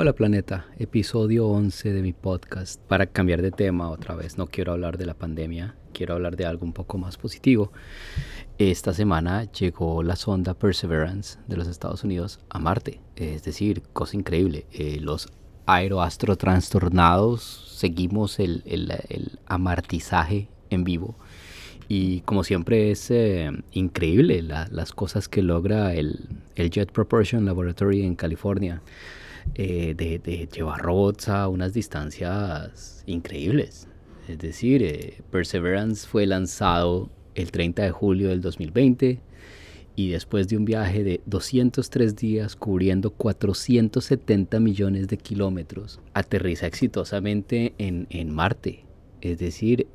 Hola planeta, episodio 11 de mi podcast. Para cambiar de tema otra vez, no quiero hablar de la pandemia, quiero hablar de algo un poco más positivo. Esta semana llegó la sonda Perseverance de los Estados Unidos a Marte, es decir, cosa increíble. Eh, los aeroastrotrastornados seguimos el, el, amartizaje en vivo y como siempre es eh, increíble las cosas que logra el, el Jet Propulsion Laboratory en California. Eh, de, llevar robots a unas distancias increíbles. Es decir, eh, Perseverance fue lanzado el 30 de julio del 2020 y después de un viaje de 203 días cubriendo 470 millones de kilómetros, aterriza exitosamente en, en Marte. Es decir,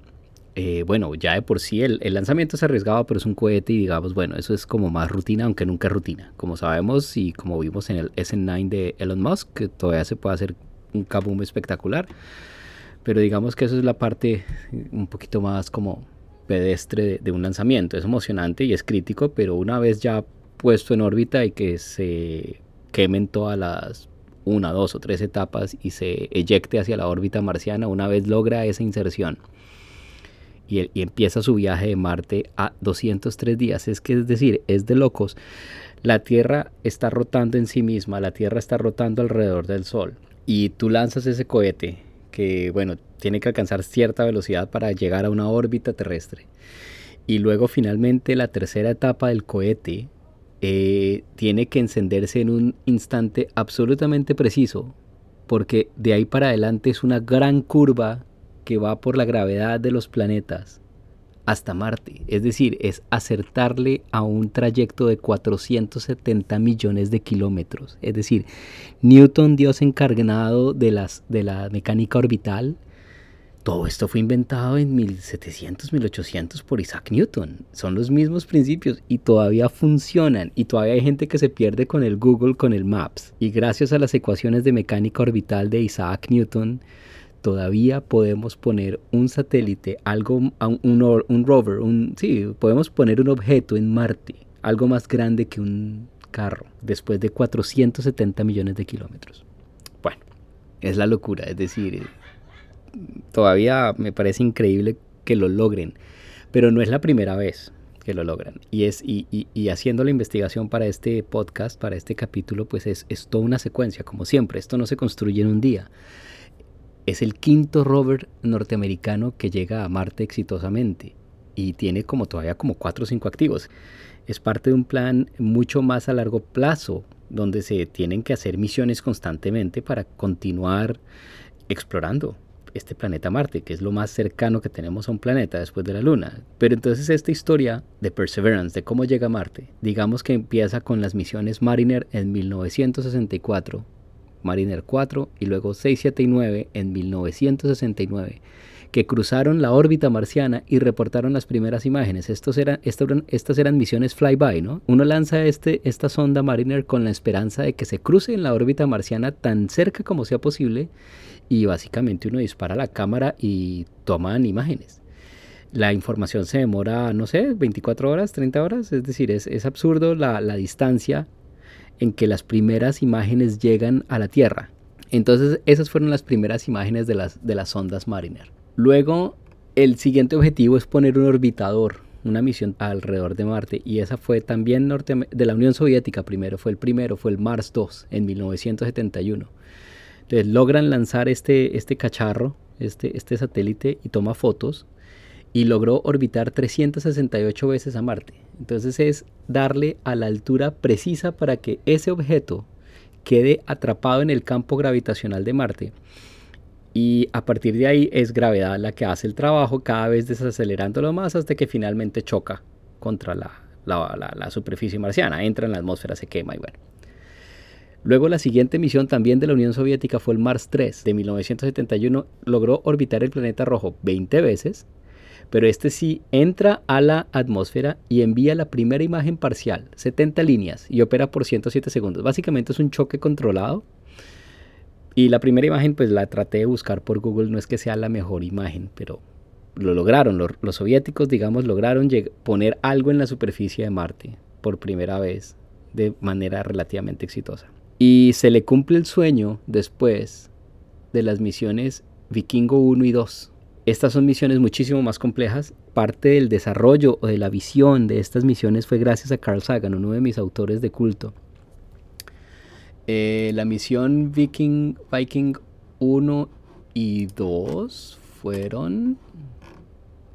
eh, bueno, ya de por sí el, lanzamiento es arriesgado, pero es un cohete y digamos, bueno, eso es como más rutina, aunque nunca rutina. Como sabemos y como vimos en el SN9 de Elon Musk, que todavía se puede hacer un kaboom espectacular. Pero digamos que eso es la parte un poquito más como pedestre de, un lanzamiento. Es emocionante y es crítico, pero una vez ya puesto en órbita y que se quemen todas las una, dos o tres etapas y se eyecte hacia la órbita marciana, una vez logra esa inserción y, empieza su viaje de Marte a 203 días. Es que es decir, es de locos. La Tierra está rotando en sí misma, la Tierra está rotando alrededor del Sol y tú lanzas ese cohete que, bueno, tiene que alcanzar cierta velocidad para llegar a una órbita terrestre. Y luego finalmente la tercera etapa del cohete eh, tiene que encenderse en un instante absolutamente preciso, porque de ahí para adelante es una gran curva que va por la gravedad de los planetas hasta Marte. Es decir, es acertarle a un trayecto de 470 millones de kilómetros. Es decir, Newton, Dios encargado de, las, de la mecánica orbital, todo esto fue inventado en 1700, 1800 por Isaac Newton. Son los mismos principios y todavía funcionan. Y todavía hay gente que se pierde con el Google, con el Maps. Y gracias a las ecuaciones de mecánica orbital de Isaac Newton, todavía podemos poner un satélite, algo, un, rover, un, sí, podemos poner un objeto en Marte, algo más grande que un carro, después de 470 millones de kilómetros. Bueno, es la locura, es decir, todavía me parece increíble que lo logren, pero no es la primera vez que lo logran. Y, es, y, y, haciendo la investigación para este podcast, para este capítulo, pues es, es toda una secuencia, como siempre, esto no se construye en un día. Es el quinto rover norteamericano que llega a Marte exitosamente y tiene como todavía como cuatro o cinco activos. Es parte de un plan mucho más a largo plazo donde se tienen que hacer misiones constantemente para continuar explorando este planeta Marte, que es lo más cercano que tenemos a un planeta después de la Luna. Pero entonces esta historia de Perseverance, de cómo llega a Marte, digamos que empieza con las misiones Mariner en 1964 Mariner 4 y luego 6, 7 y 9 en 1969, que cruzaron la órbita marciana y reportaron las primeras imágenes. Estos eran, estas eran misiones flyby, ¿no? Uno lanza este, esta sonda Mariner con la esperanza de que se cruce en la órbita marciana tan cerca como sea posible y básicamente uno dispara la cámara y toman imágenes la información se demora, no sé, 24 horas, 30 horas, es decir, es, es absurdo la, la, distancia en que las primeras imágenes llegan a la Tierra. Entonces esas fueron las primeras imágenes de las, de las ondas Mariner. Luego el siguiente objetivo es poner un orbitador, una misión alrededor de Marte y esa fue también norte de la Unión Soviética primero, fue el primero, fue el Mars 2 en 1971. Entonces logran lanzar este, este cacharro, este, este satélite y toma fotos y logró orbitar 368 veces a Marte. Entonces es darle a la altura precisa para que ese objeto quede atrapado en el campo gravitacional de Marte. Y a partir de ahí es gravedad la que hace el trabajo, cada vez desacelerándolo más hasta que finalmente choca contra la, la, superficie marciana, entra en la atmósfera, se quema y bueno. Luego la siguiente misión también de la Unión Soviética fue el Mars 3 de 1971. Logró orbitar el planeta rojo 20 veces pero este sí entra a la atmósfera y envía la primera imagen parcial, 70 líneas, y opera por 107 segundos. Básicamente es un choque controlado. Y la primera imagen pues la traté de buscar por Google, no es que sea la mejor imagen, pero lo lograron. Los, soviéticos, digamos, lograron poner algo en la superficie de Marte por primera vez de manera relativamente exitosa. Y se le cumple el sueño después de las misiones Vikingo 1 y 2. Estas son misiones muchísimo más complejas. Parte del desarrollo o de la visión de estas misiones fue gracias a Carl Sagan, uno de mis autores de culto. Eh, la misión Viking, Viking 1 y 2 fueron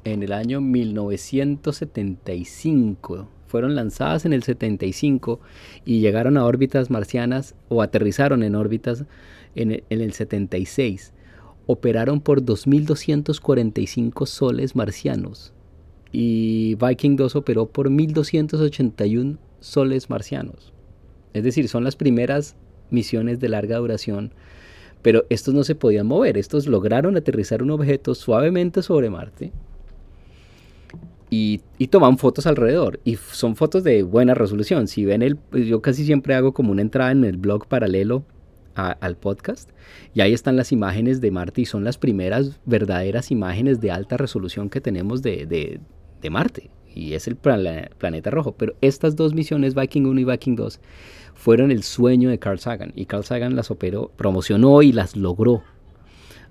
en el año 1975. Fueron lanzadas en el 75 y llegaron a órbitas marcianas o aterrizaron en órbitas en el, en el 76. Operaron por 2.245 soles marcianos y Viking 2 operó por 1.281 soles marcianos. Es decir, son las primeras misiones de larga duración, pero estos no se podían mover. Estos lograron aterrizar un objeto suavemente sobre Marte y, toman fotos alrededor. Y son fotos de buena resolución. Si ven el, pues yo casi siempre hago como una entrada en el blog paralelo al podcast. Y ahí están las imágenes de Marte y son las primeras verdaderas imágenes de alta resolución que tenemos de, de Marte y es el planeta rojo. Pero estas dos misiones, Viking 1 y Viking 2, fueron el sueño de Carl Sagan. Y Carl Sagan las operó, promocionó y las logró.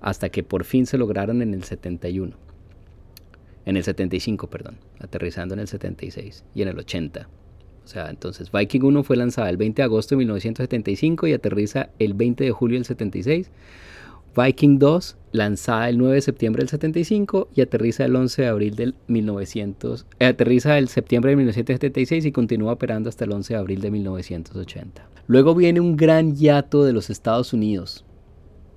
Hasta que por fin se lograron en el 71. En el 75, perdón. Aterrizando en el 76 y en el 80. O sea, entonces Viking 1 fue lanzada el 20 de agosto de 1975 y aterriza el 20 de julio del 76. Viking 2, lanzada el 9 de septiembre del 75 y aterriza el 11 de abril del 1900, eh, aterriza el septiembre de 1976 y continúa operando hasta el 11 de abril de 1980. Luego viene un gran hiato de los Estados Unidos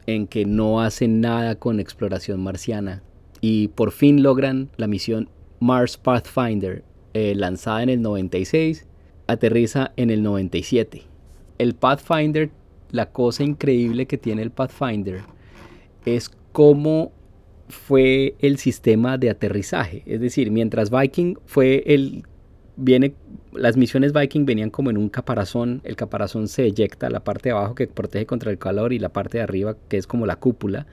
en que no hacen nada con exploración marciana y por fin logran la misión Mars Pathfinder eh, lanzada en el 96, aterriza en el 97. El Pathfinder, la cosa increíble que tiene el Pathfinder es cómo fue el sistema de aterrizaje. Es decir, mientras Viking fue el viene las misiones Viking venían como en un caparazón, el caparazón se eyecta, la parte de abajo que protege contra el calor y la parte de arriba que es como la cúpula.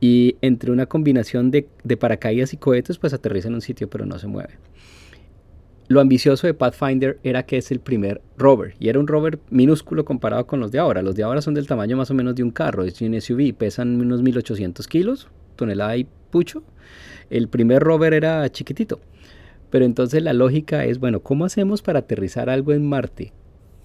Y entre una combinación de, de paracaídas y cohetes, pues aterriza en un sitio pero no se mueve. Lo ambicioso de Pathfinder era que es el primer rover y era un rover minúsculo comparado con los de ahora. Los de ahora son del tamaño más o menos de un carro, es un SUV, pesan unos 1800 kilos, tonelada y pucho. El primer rover era chiquitito. Pero entonces la lógica es, bueno, ¿cómo hacemos para aterrizar algo en Marte?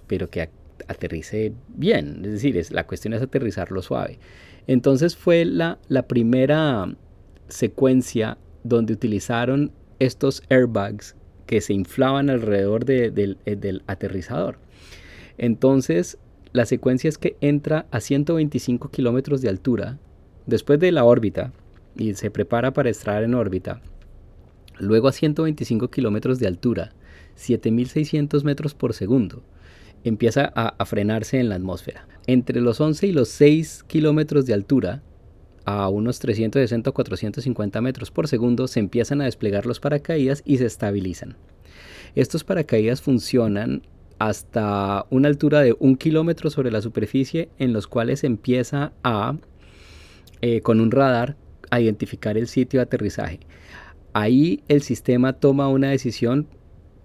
Pero que aterrice bien, es decir, es, la cuestión es aterrizarlo suave. Entonces fue la, la primera secuencia donde utilizaron estos airbags que se inflaban alrededor eh, del aterrizador. Entonces, la secuencia es que entra a 125 kilómetros de altura después de la órbita y se prepara para entrar en órbita. Luego a 125 kilómetros de altura, 7600 metros por segundo, empieza a, a, frenarse en la atmósfera. Entre los 11 y los 6 kilómetros de altura, a unos 360 o 450 metros por segundo se empiezan a desplegar los paracaídas y se estabilizan. Estos paracaídas funcionan hasta una altura de un kilómetro sobre la superficie en los cuales empieza a, eh, con un radar, a identificar el sitio de aterrizaje. Ahí el sistema toma una decisión,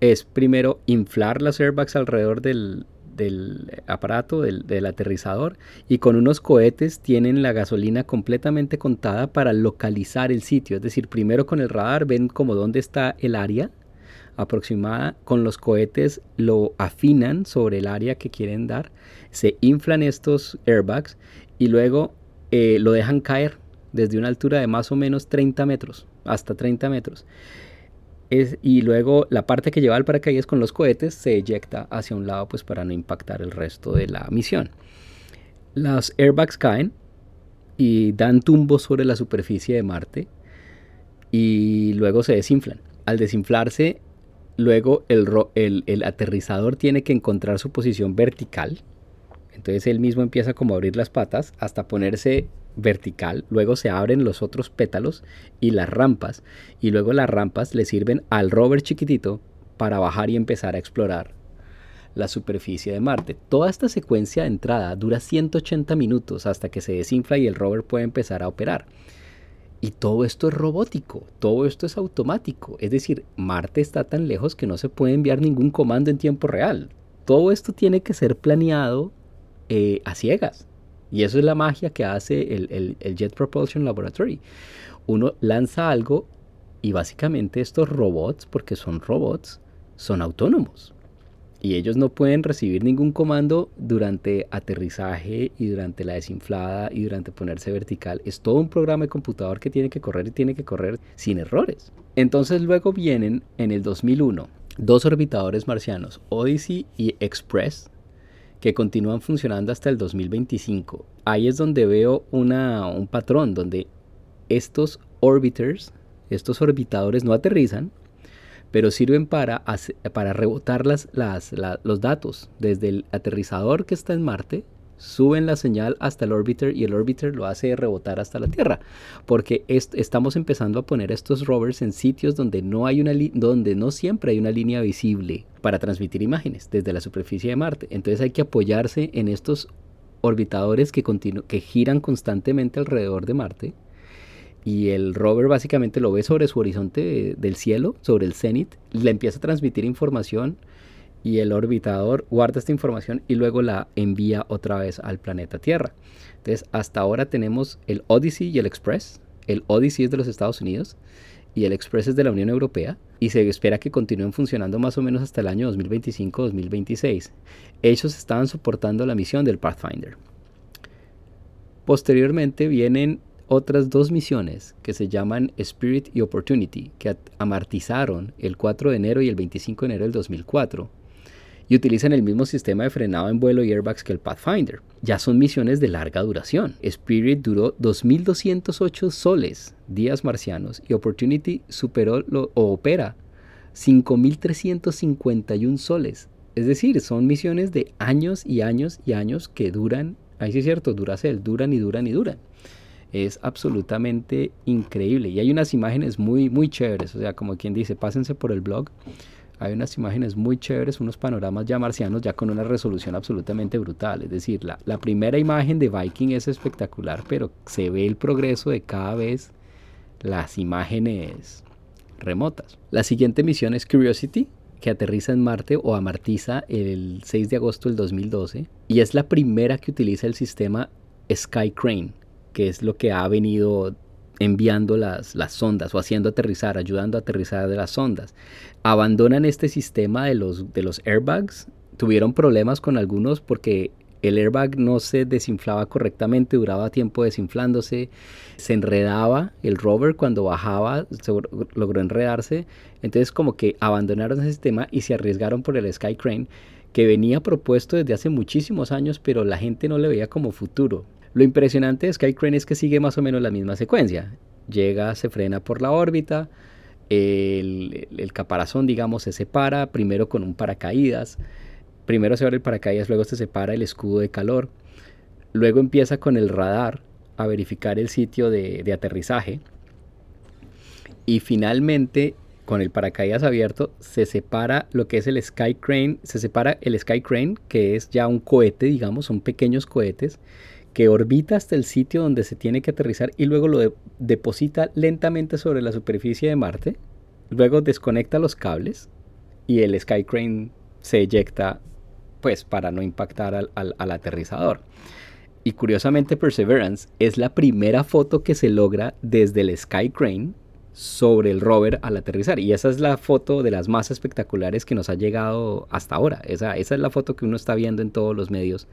es primero inflar las airbags alrededor del, del aparato, del, aterrizador, y con unos cohetes tienen la gasolina completamente contada para localizar el sitio. Es decir, primero con el radar ven como dónde está el área aproximada, con los cohetes lo afinan sobre el área que quieren dar, se inflan estos airbags y luego eh, lo dejan caer desde una altura de más o menos 30 metros, hasta 30 metros y luego la parte que lleva el paracaídas con los cohetes se eyecta hacia un lado pues para no impactar el resto de la misión. Las airbags caen y dan tumbos sobre la superficie de Marte y luego se desinflan. Al desinflarse, luego el, el, el aterrizador tiene que encontrar su posición vertical. Entonces él mismo empieza como a abrir las patas hasta ponerse vertical, luego se abren los otros pétalos y las rampas, y luego las rampas le sirven al rover chiquitito para bajar y empezar a explorar la superficie de Marte. Toda esta secuencia de entrada dura 180 minutos hasta que se desinfla y el rover puede empezar a operar. Y todo esto es robótico, todo esto es automático. Es decir, Marte está tan lejos que no se puede enviar ningún comando en tiempo real. Todo esto tiene que ser planeado eh, a ciegas. Y eso es la magia que hace el, el Jet Propulsion Laboratory. Uno lanza algo y básicamente estos robots, porque son robots, son autónomos y ellos no pueden recibir ningún comando durante aterrizaje y durante la desinflada y durante ponerse vertical. Es todo un programa de computador que tiene que correr y tiene que correr sin errores. Entonces luego vienen en el 2001 dos orbitadores marcianos, Odyssey y Express, que continúan funcionando hasta el 2025. Ahí es donde veo un patrón donde estos orbiters, estos orbitadores no aterrizan, pero sirven para, para rebotar las, los datos desde el aterrizador que está en Marte, suben la señal hasta el orbiter y el orbiter lo hace rebotar hasta la Tierra, porque estamos empezando a poner estos rovers en sitios donde no, hay una donde no siempre hay una línea visible para transmitir imágenes desde la superficie de Marte. Entonces hay que apoyarse en estos orbitadores que, que giran constantemente alrededor de Marte y el rover básicamente lo ve sobre su horizonte del cielo, sobre el cenit, le empieza a transmitir información y el orbitador guarda esta información y luego la envía otra vez al planeta Tierra. Entonces, hasta ahora tenemos el Odyssey y el Express. El Odyssey es de los Estados Unidos y el Express es de la Unión Europea y se espera que continúen funcionando más o menos hasta el año 2025-2026. Ellos estaban soportando la misión del Pathfinder. Posteriormente vienen otras dos misiones que se llaman Spirit y Opportunity, que amartizaron el 4 de enero y el 25 de enero del 2004 y utilizan el mismo sistema de frenado en vuelo y airbags que el Pathfinder. Ya son misiones de larga duración. Spirit duró 2.208 soles, días marcianos, y Opportunity superó lo, o opera 5.351 soles. Es decir, son misiones de años y años y años que duran, ahí sí es cierto, Duracell, duran y duran y duran es absolutamente increíble. Y hay unas imágenes muy, muy chéveres, o sea, como quien dice, pásense por el blog. Hay unas imágenes muy chéveres, unos panoramas ya marcianos, ya con una resolución absolutamente brutal. Es decir, la, primera imagen de Viking es espectacular, pero se ve el progreso de cada vez las imágenes remotas. La siguiente misión es Curiosity, que aterriza en Marte o amartiza el 6 de agosto del 2012 y es la primera que utiliza el sistema Sky Crane, que es lo que ha venido enviando las, las sondas o haciendo aterrizar, ayudando a aterrizar de las sondas. Abandonan este sistema de los, de los airbags. Tuvieron problemas con algunos porque el airbag no se desinflaba correctamente, duraba tiempo desinflándose, se enredaba el rover cuando bajaba, logró enredarse. Entonces como que abandonaron ese sistema y se arriesgaron por el Sky Crane que venía propuesto desde hace muchísimos años, pero la gente no le veía como futuro. Lo impresionante de Sky Crane es que sigue más o menos la misma secuencia. Llega, se frena por la órbita, el, caparazón, digamos, se separa, primero con un paracaídas, primero se abre el paracaídas, luego se separa el escudo de calor, luego empieza con el radar a verificar el sitio de, de aterrizaje. Y finalmente con el paracaídas abierto se separa lo que es el Sky Crane, se separa el Sky Crane que es ya un cohete, digamos, son pequeños cohetes que orbita hasta el sitio donde se tiene que aterrizar y luego lo deposita lentamente sobre la superficie de Marte, luego desconecta los cables y el Sky Crane se eyecta pues para no impactar al, al aterrizador. Y curiosamente Perseverance es la primera foto que se logra desde el Sky Crane sobre el rover al aterrizar. Y esa es la foto de las más espectaculares que nos ha llegado hasta ahora. Esa, esa es la foto que uno está viendo en todos los medios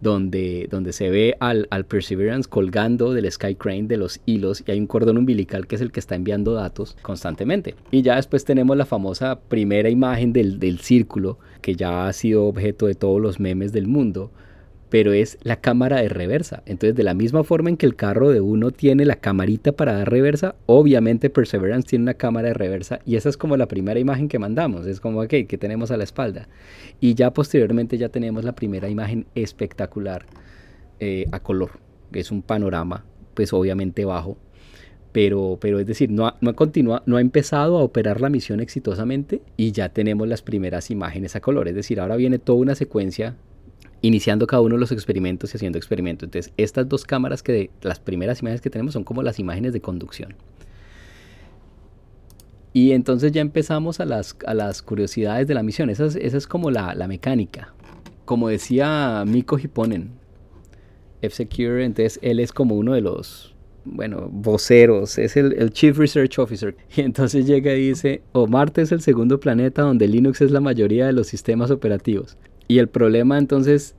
donde, donde se ve al, al, Perseverance colgando del Sky Crane de los hilos y hay un cordón umbilical que es el que está enviando datos constantemente. Y ya después tenemos la famosa primera imagen del, del círculo que ya ha sido objeto de todos los memes del mundo, pero es la cámara de reversa. Entonces, de la misma forma en que el carro de uno tiene la camarita para dar reversa, obviamente Perseverance tiene una cámara de reversa y esa es como la primera imagen que mandamos, es como, ok, que tenemos a la espalda. Y ya posteriormente ya tenemos la primera imagen espectacular eh, a color, es un panorama, pues obviamente bajo, pero, pero es decir, no no, continúa, no ha empezado a operar la misión exitosamente y ya tenemos las primeras imágenes a color. Es decir, ahora viene toda una secuencia iniciando cada uno de los experimentos y haciendo experimentos. Entonces, estas dos cámaras que las primeras imágenes que tenemos son como las imágenes de conducción. Y entonces ya empezamos a las, a las curiosidades de la misión. Esa es, como la, la, mecánica. como decía Miko Hipponen, F-Secure, entonces él es como uno de los, bueno, voceros, es el, Chief Research Officer. Y entonces llega y dice, o Marte es el segundo planeta donde Linux es la mayoría de los sistemas operativos. Y el problema entonces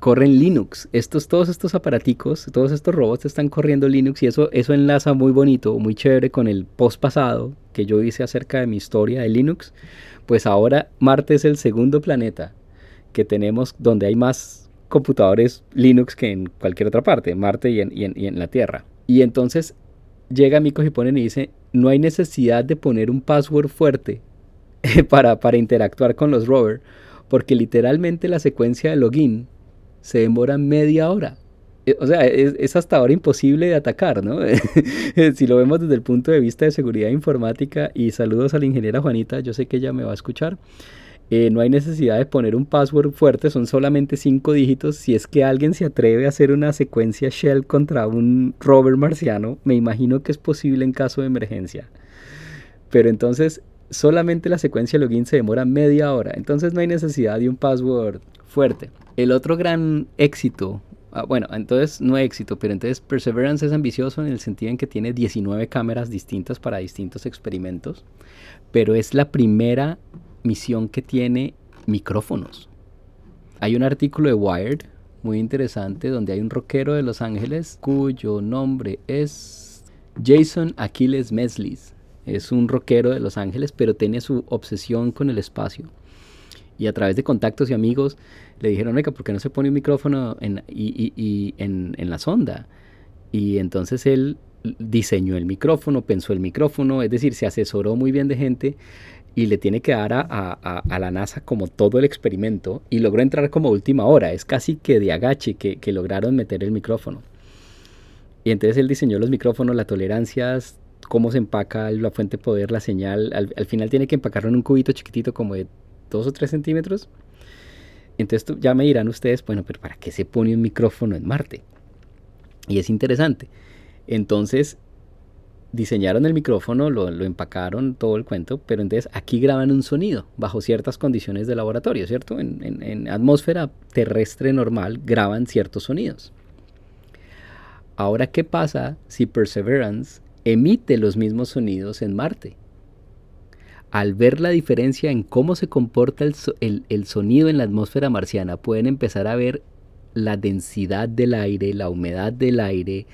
corren Linux. Estos, todos estos aparaticos, todos estos robots están corriendo Linux y eso, eso enlaza muy bonito, muy chévere con el post pasado que yo hice acerca de mi historia de Linux. Pues ahora Marte es el segundo planeta que tenemos donde hay más computadores Linux que en cualquier otra parte, en Marte y en, la Tierra. Y entonces llega Miko y ponen y dice, no hay necesidad de poner un password fuerte para, para interactuar con los rovers, porque literalmente la secuencia de login se demora media hora. Eh, o sea, es, es, hasta ahora imposible de atacar, ¿no? si lo vemos desde el punto de vista de seguridad informática, y saludos a la ingeniera Juanita, yo sé que ella me va a escuchar. Eh, no hay necesidad de poner un password fuerte, son solamente cinco dígitos. Si es que alguien se atreve a hacer una secuencia shell contra un rover marciano, me imagino que es posible en caso de emergencia. Pero entonces solamente la secuencia login se demora media hora, entonces no hay necesidad de un password fuerte. El otro gran éxito, ah, bueno, entonces no éxito, pero entonces Perseverance es ambicioso en el sentido en que tiene 19 cámaras distintas para distintos experimentos, pero es la primera misión que tiene micrófonos. Hay un artículo de Wired muy interesante donde hay un rockero de Los Ángeles cuyo nombre es Jason Aquiles Meslis. Es un rockero de Los Ángeles, pero tiene su obsesión con el espacio. Y a través de contactos y amigos le dijeron, oiga, ¿por qué no se pone un micrófono en, y, en, en la sonda? Y entonces él diseñó el micrófono, pensó el micrófono, es decir, se asesoró muy bien de gente y le tiene que dar a, la NASA como todo el experimento y logró entrar como última hora. Es casi que de agache que, lograron meter el micrófono. Y entonces él diseñó los micrófonos, las tolerancias, cómo se empaca la fuente de poder, la señal. Al, final tiene que empacarlo en un cubito chiquitito como de 2 o 3 centímetros. Entonces ya me dirán ustedes, bueno, pero ¿para qué se pone un micrófono en Marte? Y es interesante. Entonces diseñaron el micrófono, lo, empacaron, todo el cuento, pero entonces aquí graban un sonido bajo ciertas condiciones de laboratorio, ¿cierto? En, atmósfera terrestre normal graban ciertos sonidos. Ahora, ¿qué pasa si Perseverance emite los mismos sonidos en Marte? Al ver la diferencia en cómo se comporta el sonido en la atmósfera marciana, pueden empezar a ver la densidad del aire, la humedad del aire,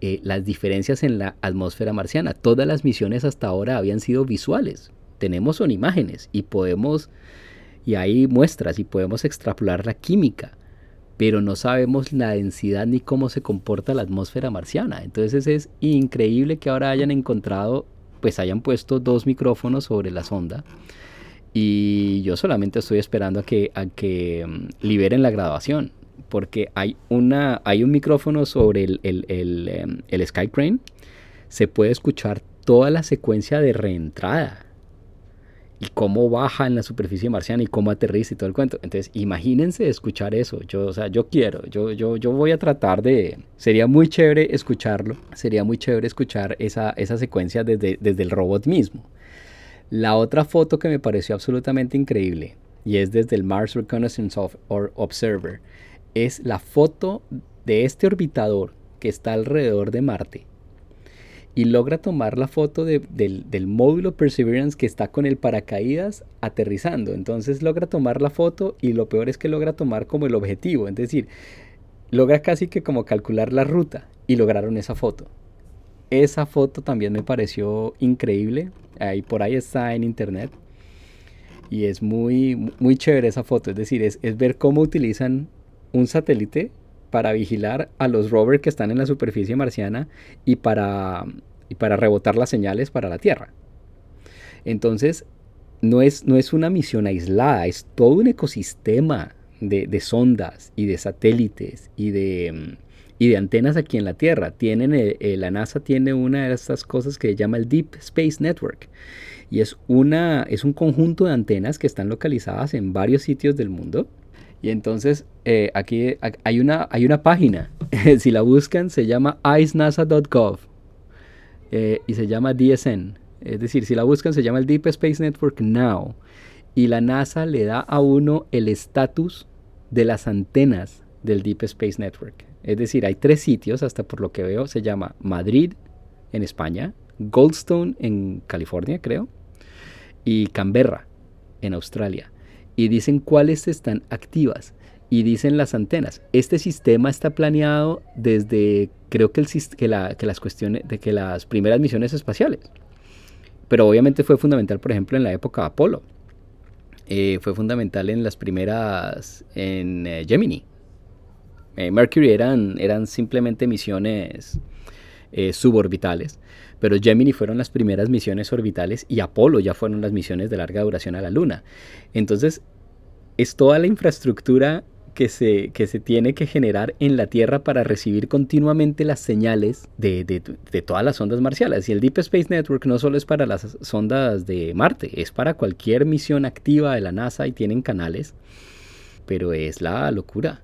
eh, las diferencias en la atmósfera marciana. Todas las misiones hasta ahora habían sido visuales. Tenemos son imágenes y podemos, y hay muestras y podemos extrapolar la química, pero no sabemos la densidad ni cómo se comporta la atmósfera marciana. Entonces es increíble que ahora hayan encontrado, pues hayan puesto dos micrófonos sobre la sonda. Y yo solamente estoy esperando a que, a que mm, liberen la grabación porque hay, una, hay un micrófono sobre el, el, el, em, el Sky Crane, se puede escuchar toda la secuencia de reentrada y cómo baja en la superficie marciana y cómo aterriza y todo el cuento. Entonces, imagínense escuchar eso. Yo, o sea, yo quiero, yo, yo, yo voy a tratar de. Sería muy chévere escucharlo. Sería muy chévere escuchar esa, esa secuencia desde, desde el robot mismo. La otra foto que me pareció absolutamente increíble y es desde el Mars Reconnaissance Observer es la foto de este orbitador que está alrededor de Marte y logra tomar la foto del, del, módulo Perseverance que está con el paracaídas aterrizando. Entonces logra tomar la foto y lo peor es que logra tomar como el objetivo, es decir, logra casi que como calcular la ruta y lograron esa foto. Esa foto también me pareció increíble, ahí por ahí está en internet y es muy, muy chévere esa foto, es decir, es, es ver cómo utilizan un satélite para vigilar a los rovers que están en la superficie marciana y para, y para rebotar las señales para la Tierra. Entonces, no es, no es una misión aislada, es todo un ecosistema de, sondas y de satélites y de, y de antenas aquí en la Tierra. Tienen, eh, la NASA tiene una de estas cosas que se llama el Deep Space Network. Y es, una, es un conjunto de antenas que están localizadas en varios sitios del mundo y entonces eh, aquí hay una, hay una página, si la buscan se llama icenasa.gov eh, y se llama DSN. Es decir, si la buscan se llama el Deep Space Network Now. Y la NASA le da a uno el estatus de las antenas del Deep Space Network. Es decir, hay tres sitios, hasta por lo que veo, se llama Madrid en España, Goldstone en California, creo, y Canberra en Australia. Y dicen cuáles están activas y dicen las antenas. Este sistema está planeado desde, creo que, el, que, las cuestiones, de que las primeras misiones espaciales. Pero obviamente fue fundamental, por ejemplo, en la época Apolo. Eh, fue fundamental en las primeras, en eh, Gemini. Eh, Mercury eran, eran simplemente misiones suborbitales, pero Gemini fueron las primeras misiones orbitales y Apolo ya fueron las misiones de larga duración a la Luna. Entonces, es toda la infraestructura que se, que se tiene que generar en la Tierra para recibir continuamente las señales de, de, todas las ondas marciales. Y el Deep Space Network no solo es para las sondas de Marte, es para cualquier misión activa de la NASA y tienen canales, pero es la locura.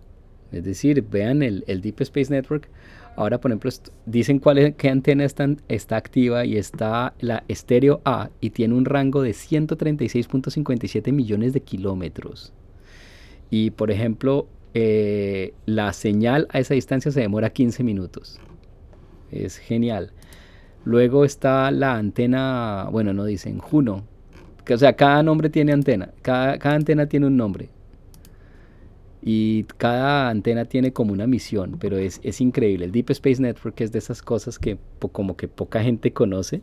Es decir, vean el, Deep Space Network. Ahora, por ejemplo, dicen cuál es, qué antena está, activa y está la estéreo A y tiene un rango de 136.57 millones de kilómetros. Y por ejemplo, eh, la señal a esa distancia se demora 15 minutos. Es genial. Luego está la antena, bueno, no dicen Juno. O sea, cada nombre tiene antena. Cada, antena tiene un nombre. Y cada antena tiene como una misión, pero es, es, increíble. El Deep Space Network es de esas cosas que como que poca gente conoce,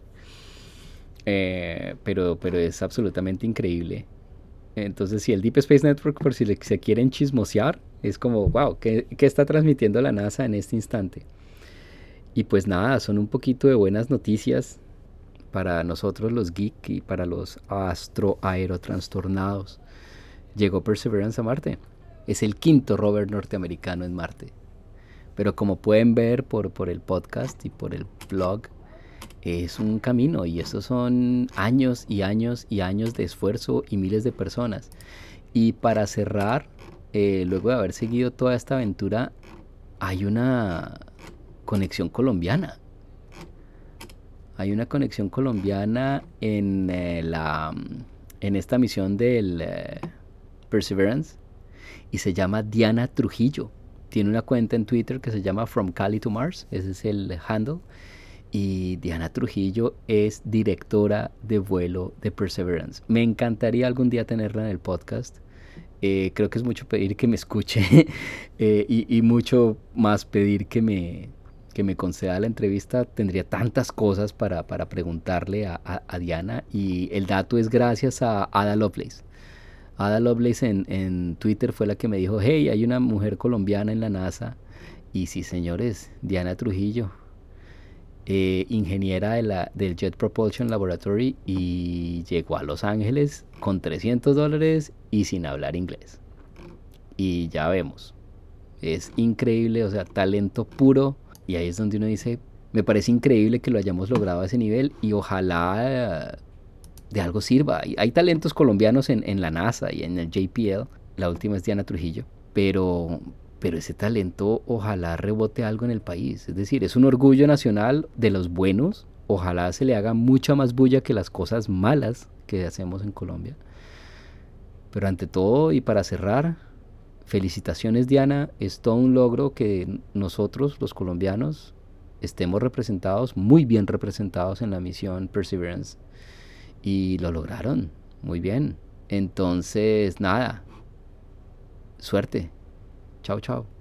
eh, pero, pero es absolutamente increíble. Entonces, si el Deep Space Network, por si se quieren chismosear, es como, wow, ¿qué, está transmitiendo la NASA en este instante? Y pues nada, son un poquito de buenas noticias para nosotros los geek y para los astroaerotrastornados. Llegó Perseverance a Marte. Es el quinto rover norteamericano en Marte. Pero como pueden ver por, por el podcast y por el blog, es un camino y estos son años y años y años de esfuerzo y miles de personas. Y para cerrar, eh, luego de haber seguido toda esta aventura, hay una conexión colombiana. Hay una conexión colombiana en, eh, la, en esta misión del eh, Perseverance y se llama Diana Trujillo. Tiene una cuenta en Twitter que se llama From Cali to Mars, ese es el handle y Diana Trujillo es directora de vuelo de Perseverance. Me encantaría algún día tenerla en el podcast. Eh, creo que es mucho pedir que me escuche eh, y, mucho más pedir que me, que me conceda la entrevista. Tendría tantas cosas para, para preguntarle a, a, Diana y el dato es gracias a Ada Lovelace. Ada Lovelace en, en Twitter fue la que me dijo, hey, hay una mujer colombiana en la NASA. Y sí, señores, Diana Trujillo, eh, ingeniera de la, del Jet Propulsion Laboratory y llegó a Los Ángeles con 300 dólares y sin hablar inglés. Y ya vemos, es increíble, o sea, talento puro. Y ahí es donde uno dice, me parece increíble que lo hayamos logrado a ese nivel y ojalá de algo sirva. Hay talentos colombianos en, en la NASA y en el JPL, la última es Diana Trujillo, pero, pero ese talento ojalá rebote algo en el país. Es decir, es un orgullo nacional de los buenos. Ojalá se le haga mucha más bulla que las cosas malas que hacemos en Colombia. Pero ante todo y para cerrar, felicitaciones Diana, es todo un logro que nosotros los colombianos estemos representados, muy bien representados en la misión Perseverance. Y lo lograron, muy bien. Entonces, nada, suerte. Chao, chao.